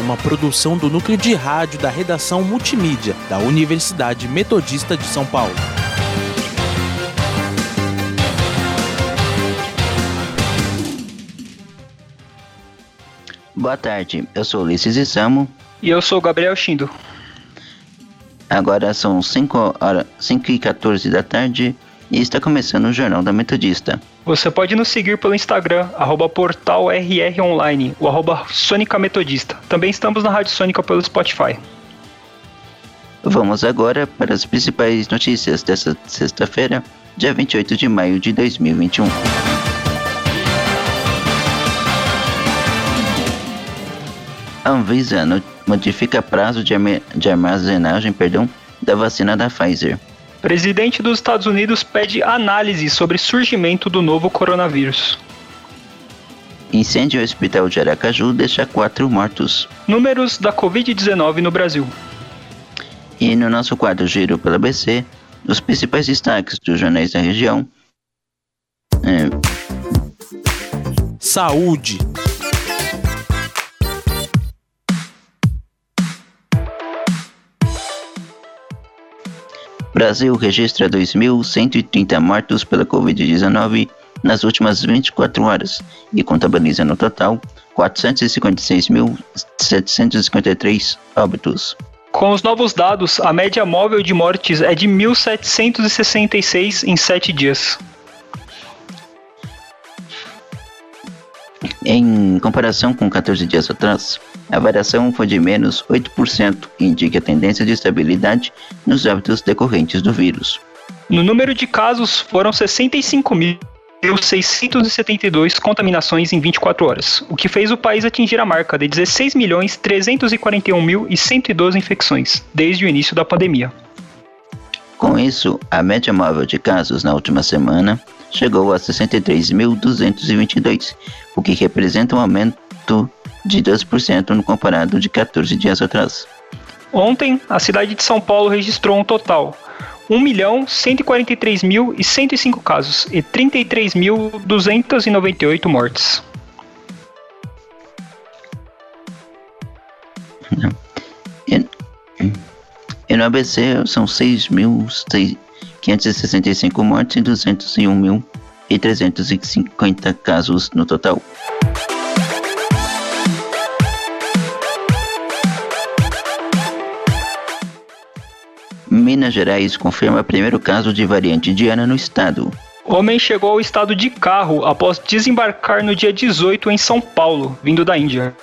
uma produção do núcleo de rádio da redação multimídia da Universidade Metodista de São Paulo. Boa tarde, eu sou Ulisses Isamo. E eu sou Gabriel Shindo. Agora são 5 horas 5 e 14 da tarde e está começando o Jornal da Metodista. Você pode nos seguir pelo Instagram, arroba portalrronline, ou arroba Sônica Metodista. Também estamos na Rádio Sônica pelo Spotify. Vamos agora para as principais notícias dessa sexta-feira, dia 28 de maio de 2021. A Anvisa modifica prazo de, armazenagem perdão, da vacina da Pfizer. Presidente dos Estados Unidos pede análise sobre surgimento do novo coronavírus. Incêndio ao hospital de Aracaju deixa quatro mortos. Números da Covid-19 no Brasil. E no nosso quadro Giro pela BC, os principais destaques dos jornais da região. É... Saúde. Brasil registra 2.130 mortos pela Covid-19 nas últimas 24 horas e contabiliza no total 456.753 óbitos. Com os novos dados, a média móvel de mortes é de 1.766 em 7 dias. Em comparação com 14 dias atrás, a variação foi de menos 8% e indica a tendência de estabilidade nos hábitos decorrentes do vírus. No número de casos, foram 65.672 contaminações em 24 horas, o que fez o país atingir a marca de 16.341.112 infecções desde o início da pandemia. Com isso, a média móvel de casos na última semana chegou a 63.222, o que representa um aumento de 12% no comparado de 14 dias atrás. Ontem, a cidade de São Paulo registrou um total 1.143.105 casos e 33.298 mortes. E, e no ABC são 6.565 mortes e 201.350 casos no total. Minas Gerais confirma primeiro caso de variante indiana no estado. Homem chegou ao estado de carro após desembarcar no dia 18 em São Paulo, vindo da Índia.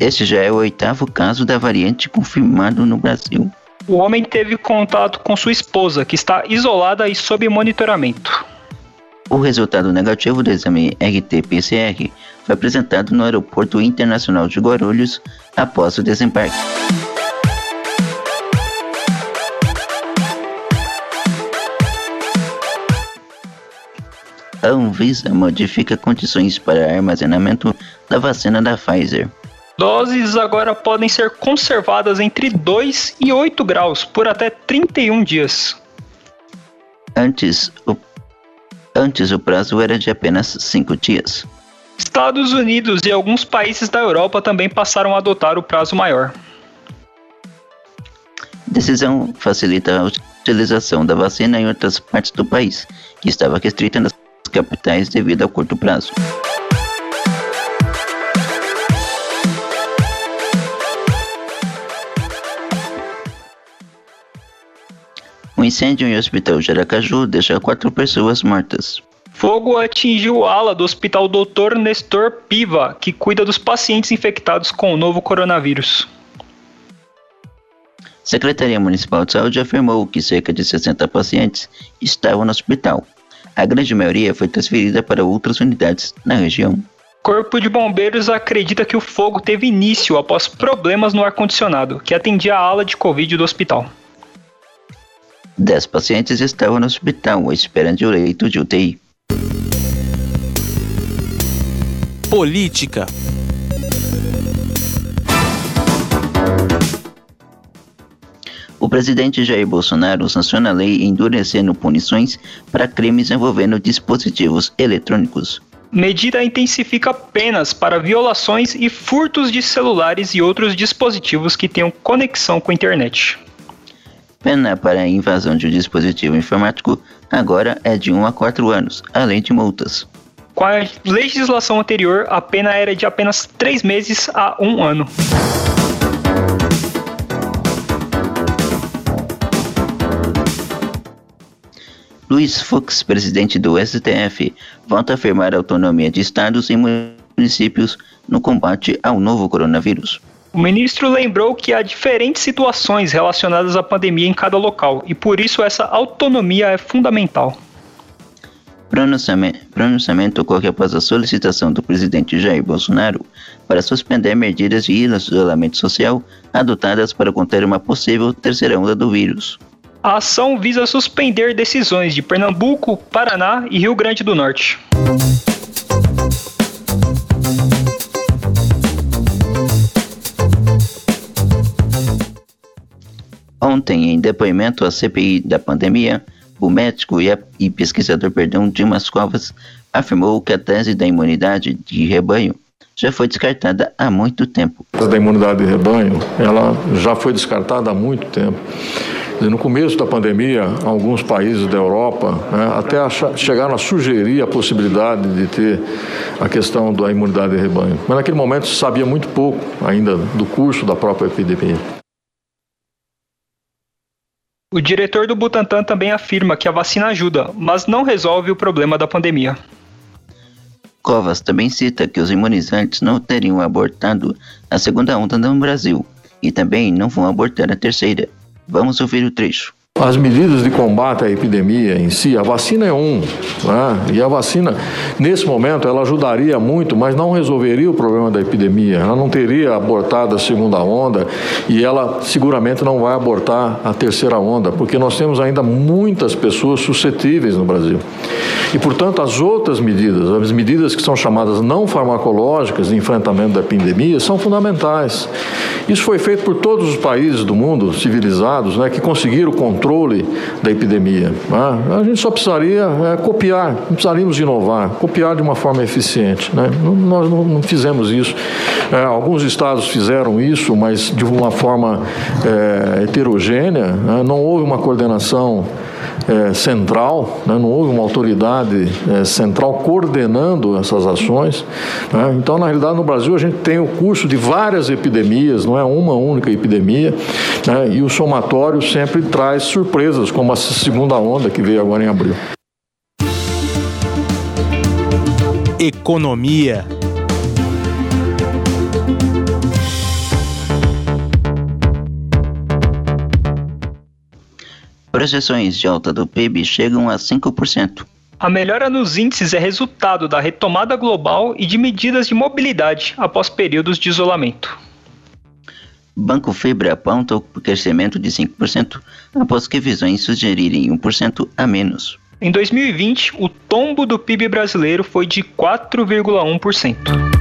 Este já é o oitavo caso da variante confirmado no Brasil. O homem teve contato com sua esposa, que está isolada e sob monitoramento. O resultado negativo do exame RT-PCR foi apresentado no Aeroporto Internacional de Guarulhos após o desembarque. A Anvisa modifica condições para armazenamento da vacina da Pfizer. Doses agora podem ser conservadas entre 2 e 8 graus por até 31 dias. Antes, o, antes o prazo era de apenas 5 dias. Estados Unidos e alguns países da Europa também passaram a adotar o prazo maior. Decisão facilita a utilização da vacina em outras partes do país, que estava restrita nas capitais devido ao curto prazo. Um incêndio em hospital de Aracaju deixa quatro pessoas mortas. Fogo atingiu a ala do Hospital Dr. Nestor Piva, que cuida dos pacientes infectados com o novo coronavírus. Secretaria Municipal de Saúde afirmou que cerca de 60 pacientes estavam no hospital, a grande maioria foi transferida para outras unidades na região. Corpo de Bombeiros acredita que o fogo teve início após problemas no ar-condicionado, que atendia a ala de Covid do hospital. Dez pacientes estavam no hospital esperando o leito de UTI. Política. O presidente Jair Bolsonaro sanciona a lei endurecendo punições para crimes envolvendo dispositivos eletrônicos. Medida intensifica penas para violações e furtos de celulares e outros dispositivos que tenham conexão com a internet. Pena para a invasão de um dispositivo informático agora é de 1 a 4 anos, além de multas. Com a legislação anterior, a pena era de apenas 3 meses a 1 ano. Luiz Fux, presidente do STF, volta a afirmar a autonomia de estados e municípios no combate ao novo coronavírus. O ministro lembrou que há diferentes situações relacionadas à pandemia em cada local e por isso essa autonomia é fundamental. Pronunciamento, pronunciamento ocorre após a solicitação do presidente Jair Bolsonaro para suspender medidas de isolamento social adotadas para conter uma possível terceira onda do vírus. A ação visa suspender decisões de Pernambuco, Paraná e Rio Grande do Norte. Ontem, em depoimento à CPI da pandemia, o médico e, a, e pesquisador perdão, Dimas Covas afirmou que a tese da imunidade de rebanho já foi descartada há muito tempo. A da imunidade de rebanho, ela já foi descartada há muito tempo. No começo da pandemia, alguns países da Europa né, até achar, chegaram a sugerir a possibilidade de ter a questão da imunidade de rebanho. Mas naquele momento se sabia muito pouco ainda do curso da própria epidemia. O diretor do Butantan também afirma que a vacina ajuda, mas não resolve o problema da pandemia. Covas também cita que os imunizantes não teriam abortado a segunda onda no Brasil e também não vão abortar a terceira. Vamos ouvir o trecho. As medidas de combate à epidemia em si, a vacina é um, né? e a vacina, nesse momento, ela ajudaria muito, mas não resolveria o problema da epidemia. Ela não teria abortado a segunda onda e ela seguramente não vai abortar a terceira onda, porque nós temos ainda muitas pessoas suscetíveis no Brasil. E, portanto, as outras medidas, as medidas que são chamadas não farmacológicas de enfrentamento da epidemia, são fundamentais. Isso foi feito por todos os países do mundo civilizados né, que conseguiram controle controle da epidemia. Né? A gente só precisaria é, copiar, não precisaríamos inovar, copiar de uma forma eficiente. Né? Nós não, não fizemos isso. É, alguns estados fizeram isso, mas de uma forma é, heterogênea, né? não houve uma coordenação é, central, né? não houve uma autoridade é, central coordenando essas ações. Né? Então, na realidade, no Brasil a gente tem o curso de várias epidemias, não é uma única epidemia, né? e o somatório sempre traz surpresas, como a segunda onda que veio agora em abril. Economia. Projeções de alta do PIB chegam a 5%. A melhora nos índices é resultado da retomada global e de medidas de mobilidade após períodos de isolamento. Banco Fibra aponta o crescimento de 5% após que visões sugerirem 1% a menos. Em 2020, o tombo do PIB brasileiro foi de 4,1%.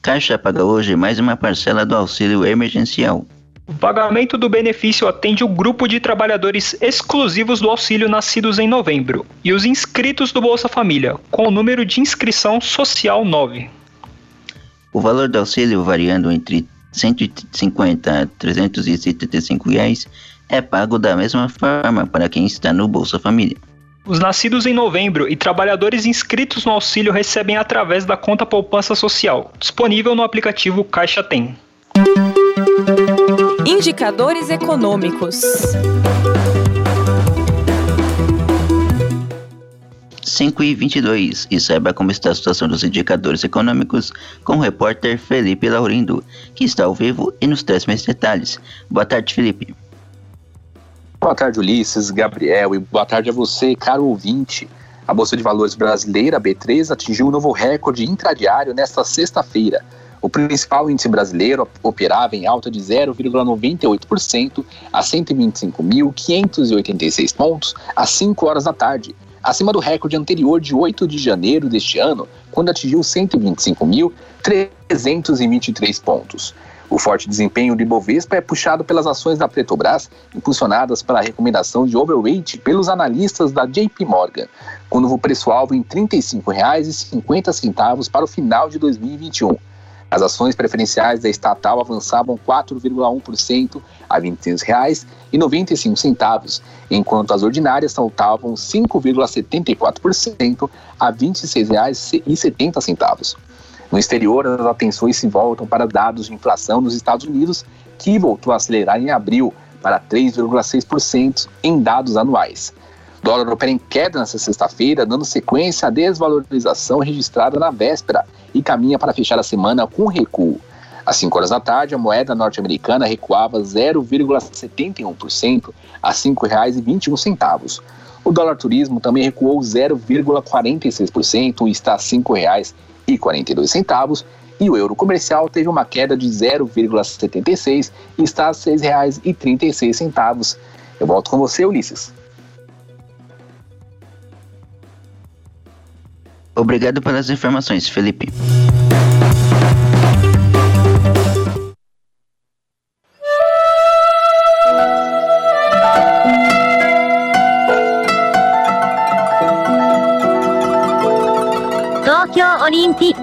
Caixa paga hoje mais uma parcela do auxílio emergencial. O pagamento do benefício atende o grupo de trabalhadores exclusivos do auxílio nascidos em novembro e os inscritos do Bolsa Família, com o número de inscrição social 9. O valor do auxílio variando entre 150 a 375 reais é pago da mesma forma para quem está no Bolsa Família. Os nascidos em novembro e trabalhadores inscritos no auxílio recebem através da conta poupança social, disponível no aplicativo Caixa Tem. Indicadores econômicos. 5 e 22 e saiba como está a situação dos indicadores econômicos com o repórter Felipe Laurindo, que está ao vivo e nos traz mais detalhes. Boa tarde, Felipe. Boa tarde, Ulisses, Gabriel, e boa tarde a você, caro ouvinte. A Bolsa de Valores brasileira, B3, atingiu um novo recorde intradiário nesta sexta-feira. O principal índice brasileiro operava em alta de 0,98% a 125.586 pontos às 5 horas da tarde, acima do recorde anterior de 8 de janeiro deste ano, quando atingiu 125.323 pontos. O forte desempenho de Bovespa é puxado pelas ações da Petrobras, impulsionadas pela recomendação de overweight pelos analistas da JP Morgan, com novo preço-alvo em R$ 35,50 para o final de 2021. As ações preferenciais da estatal avançavam 4,1% a R$ 26,95, enquanto as ordinárias saltavam 5,74% a R$ 26,70. No exterior, as atenções se voltam para dados de inflação nos Estados Unidos, que voltou a acelerar em abril para 3,6% em dados anuais. O dólar opera em queda nesta sexta-feira, dando sequência à desvalorização registrada na véspera e caminha para fechar a semana com recuo. Às 5 horas da tarde, a moeda norte-americana recuava 0,71% a R$ 5,21. O dólar turismo também recuou 0,46% e está a R$ 5,42. E o euro comercial teve uma queda de 0,76 e está a R$ 6,36. Eu volto com você, Ulisses. Obrigado pelas informações, Felipe.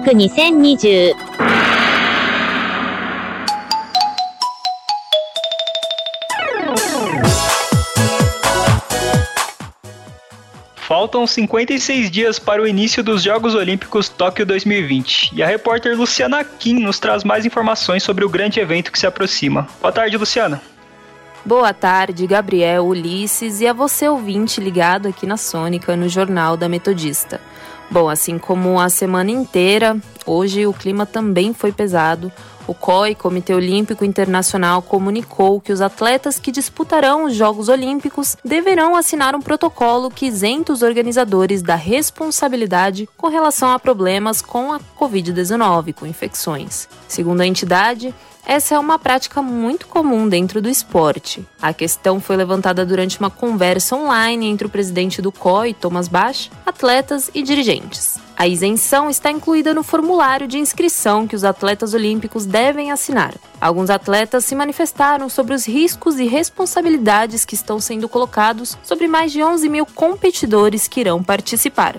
Olympic 2020 Faltam 56 dias para o início dos Jogos Olímpicos Tóquio 2020 e a repórter Luciana Kim nos traz mais informações sobre o grande evento que se aproxima. Boa tarde, Luciana. Boa tarde, Gabriel, Ulisses e a você ouvinte ligado aqui na Sônica no Jornal da Metodista. Bom, assim como a semana inteira, hoje o clima também foi pesado. O COI, Comitê Olímpico Internacional, comunicou que os atletas que disputarão os Jogos Olímpicos deverão assinar um protocolo que isenta os organizadores da responsabilidade com relação a problemas com a Covid-19, com infecções. Segundo a entidade, essa é uma prática muito comum dentro do esporte. A questão foi levantada durante uma conversa online entre o presidente do COI, Thomas Bach, atletas e dirigentes. A isenção está incluída no formulário de inscrição que os atletas olímpicos devem assinar. Alguns atletas se manifestaram sobre os riscos e responsabilidades que estão sendo colocados sobre mais de 11 mil competidores que irão participar.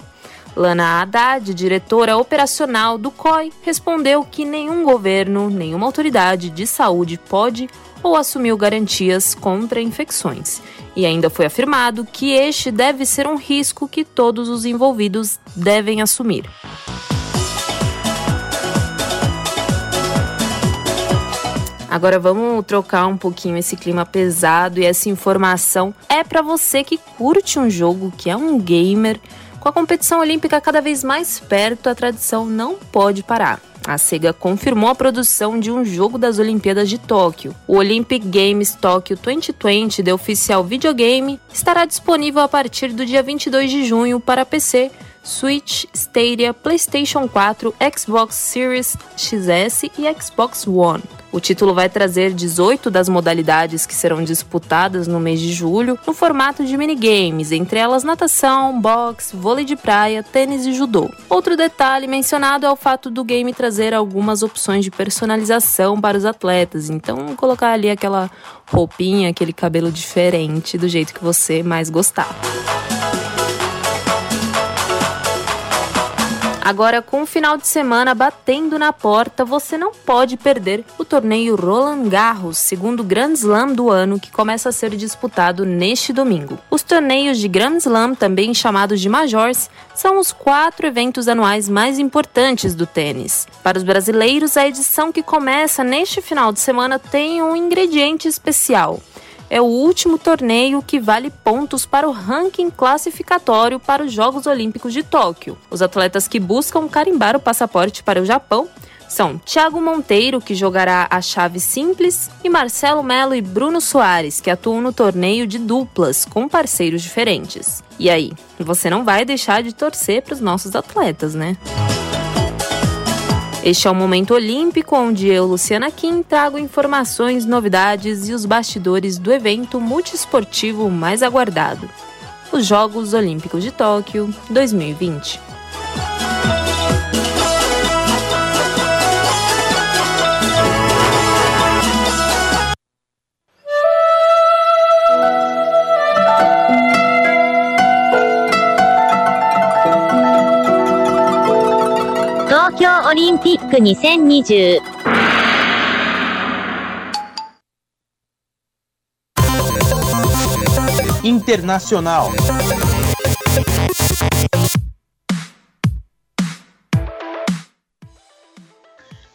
Lana Haddad, diretora operacional do COI, respondeu que nenhum governo, nenhuma autoridade de saúde pode ou assumiu garantias contra infecções. E ainda foi afirmado que este deve ser um risco que todos os envolvidos devem assumir. Agora vamos trocar um pouquinho esse clima pesado e essa informação é para você que curte um jogo, que é um gamer com a competição olímpica cada vez mais perto, a tradição não pode parar. A SEGA confirmou a produção de um jogo das Olimpíadas de Tóquio. O Olympic Games Tóquio 2020 de oficial videogame estará disponível a partir do dia 22 de junho para PC, Switch, Stadia, PlayStation 4, Xbox Series XS e Xbox One. O título vai trazer 18 das modalidades que serão disputadas no mês de julho, no formato de minigames, entre elas natação, boxe, vôlei de praia, tênis e judô. Outro detalhe mencionado é o fato do game trazer algumas opções de personalização para os atletas, então colocar ali aquela roupinha, aquele cabelo diferente do jeito que você mais gostar. Agora, com o final de semana batendo na porta, você não pode perder o torneio Roland Garros, segundo Grand Slam do ano, que começa a ser disputado neste domingo. Os torneios de Grand Slam, também chamados de Majors, são os quatro eventos anuais mais importantes do tênis. Para os brasileiros, a edição que começa neste final de semana tem um ingrediente especial é o último torneio que vale pontos para o ranking classificatório para os Jogos Olímpicos de Tóquio. Os atletas que buscam carimbar o passaporte para o Japão são Thiago Monteiro, que jogará a chave simples, e Marcelo Melo e Bruno Soares, que atuam no torneio de duplas com parceiros diferentes. E aí, você não vai deixar de torcer para os nossos atletas, né? Este é o Momento Olímpico, onde eu, Luciana Kim, trago informações, novidades e os bastidores do evento multiesportivo mais aguardado, os Jogos Olímpicos de Tóquio 2020. Tóquio Olímpico 2020 Internacional.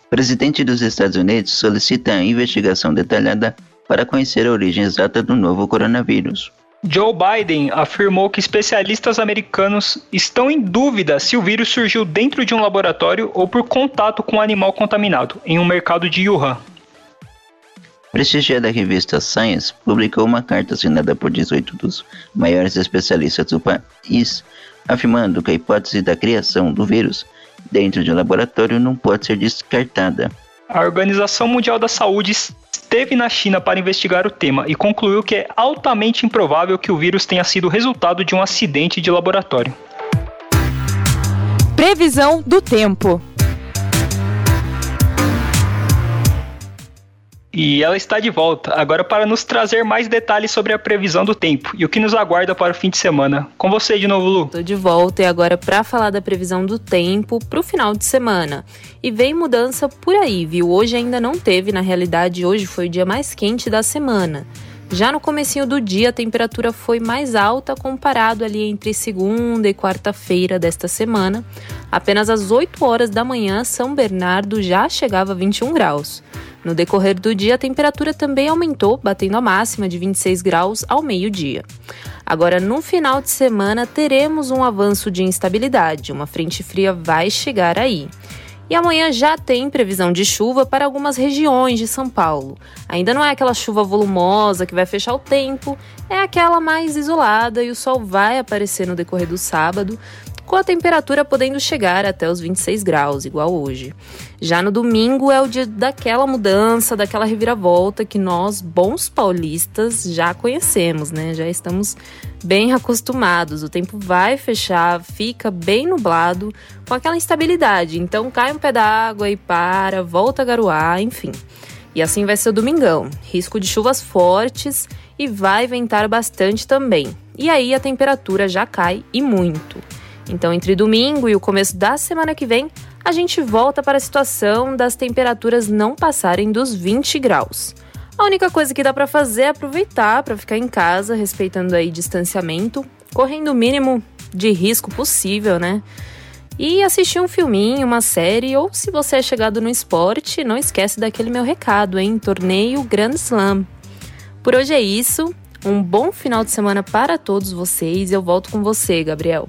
Presidente dos Estados Unidos solicita a investigação detalhada para conhecer a origem exata do novo coronavírus. Joe Biden afirmou que especialistas americanos estão em dúvida se o vírus surgiu dentro de um laboratório ou por contato com um animal contaminado, em um mercado de Wuhan. Prestigiada revista Science publicou uma carta assinada por 18 dos maiores especialistas do país, afirmando que a hipótese da criação do vírus dentro de um laboratório não pode ser descartada. A Organização Mundial da Saúde esteve na China para investigar o tema e concluiu que é altamente improvável que o vírus tenha sido resultado de um acidente de laboratório. Previsão do tempo. E ela está de volta, agora para nos trazer mais detalhes sobre a previsão do tempo e o que nos aguarda para o fim de semana. Com você de novo, Lu. Tô de volta e agora para falar da previsão do tempo para o final de semana. E vem mudança por aí, viu? Hoje ainda não teve, na realidade, hoje foi o dia mais quente da semana. Já no comecinho do dia, a temperatura foi mais alta comparado ali entre segunda e quarta-feira desta semana. Apenas às 8 horas da manhã, São Bernardo já chegava a 21 graus. No decorrer do dia, a temperatura também aumentou, batendo a máxima de 26 graus ao meio-dia. Agora, no final de semana, teremos um avanço de instabilidade. Uma frente fria vai chegar aí. E amanhã já tem previsão de chuva para algumas regiões de São Paulo. Ainda não é aquela chuva volumosa que vai fechar o tempo, é aquela mais isolada e o sol vai aparecer no decorrer do sábado, com a temperatura podendo chegar até os 26 graus, igual hoje. Já no domingo é o dia daquela mudança, daquela reviravolta que nós, bons paulistas, já conhecemos, né? Já estamos bem acostumados. O tempo vai fechar, fica bem nublado, com aquela instabilidade. Então cai um pé d'água e para, volta a garoar, enfim. E assim vai ser o domingão. Risco de chuvas fortes e vai ventar bastante também. E aí a temperatura já cai e muito. Então, entre domingo e o começo da semana que vem, a gente volta para a situação das temperaturas não passarem dos 20 graus. A única coisa que dá para fazer é aproveitar para ficar em casa, respeitando aí distanciamento, correndo o mínimo de risco possível, né? E assistir um filminho, uma série, ou se você é chegado no esporte, não esquece daquele meu recado, hein? Torneio Grand Slam. Por hoje é isso. Um bom final de semana para todos vocês. Eu volto com você, Gabriel.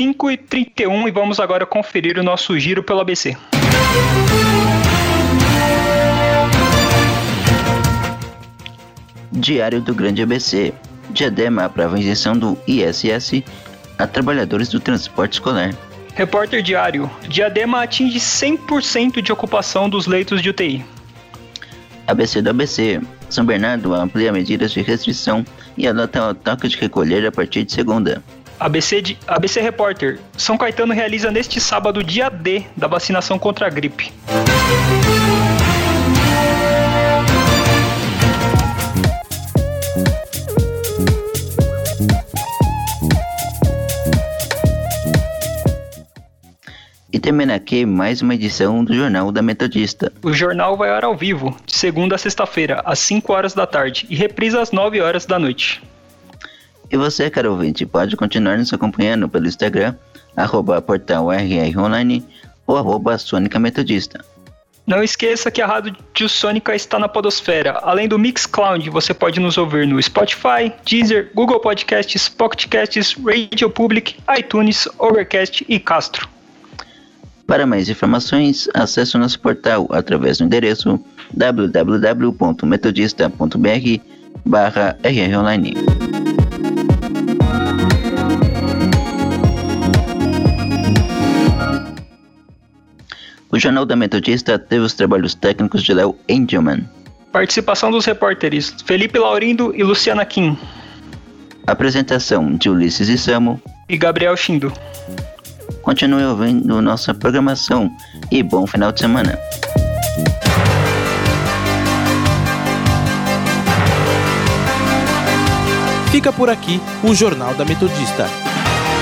5 e 31 vamos agora conferir o nosso giro pelo ABC. Diário do Grande ABC. Diadema aprova a isenção do ISS a trabalhadores do transporte escolar. Repórter Diário. Diadema atinge 100% de ocupação dos leitos de UTI. ABC do ABC. São Bernardo amplia medidas de restrição e adota o toque de recolher a partir de segunda. ABC, de, ABC Repórter. São Caetano realiza neste sábado dia D da vacinação contra a gripe. E termina aqui mais uma edição do Jornal da Metodista. O jornal vai ao vivo, de segunda a sexta-feira, às 5 horas da tarde, e reprisa às 9 horas da noite. E você, caro ouvinte, pode continuar nos acompanhando pelo Instagram, arroba portal RR Online ou arroba Sônica Metodista. Não esqueça que a Rádio Sônica está na Podosfera. Além do Mixcloud, você pode nos ouvir no Spotify, Deezer, Google Podcasts, Pocket Casts, Radio Public, iTunes, Overcast e Castro. Para mais informações, acesse o nosso portal através do endereço www.metodista.br barra rronline. O Jornal da Metodista teve os trabalhos técnicos de Léo Engelman. Participação dos repórteres Felipe Laurindo e Luciana Kim. Apresentação de Ulisses e Samo. E Gabriel Chindo. Continue ouvindo nossa programação e bom final de semana. Fica por aqui o Jornal da Metodista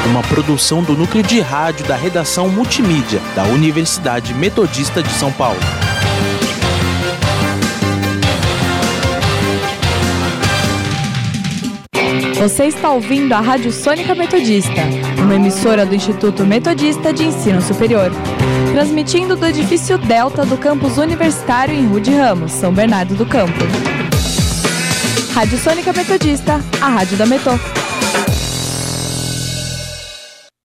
uma produção do núcleo de rádio da redação multimídia da Universidade Metodista de São Paulo. Você está ouvindo a Rádio Sônica Metodista, uma emissora do Instituto Metodista de Ensino Superior, transmitindo do edifício Delta do campus universitário em Rude Ramos, São Bernardo do Campo. Rádio Sônica Metodista, a rádio da Metô.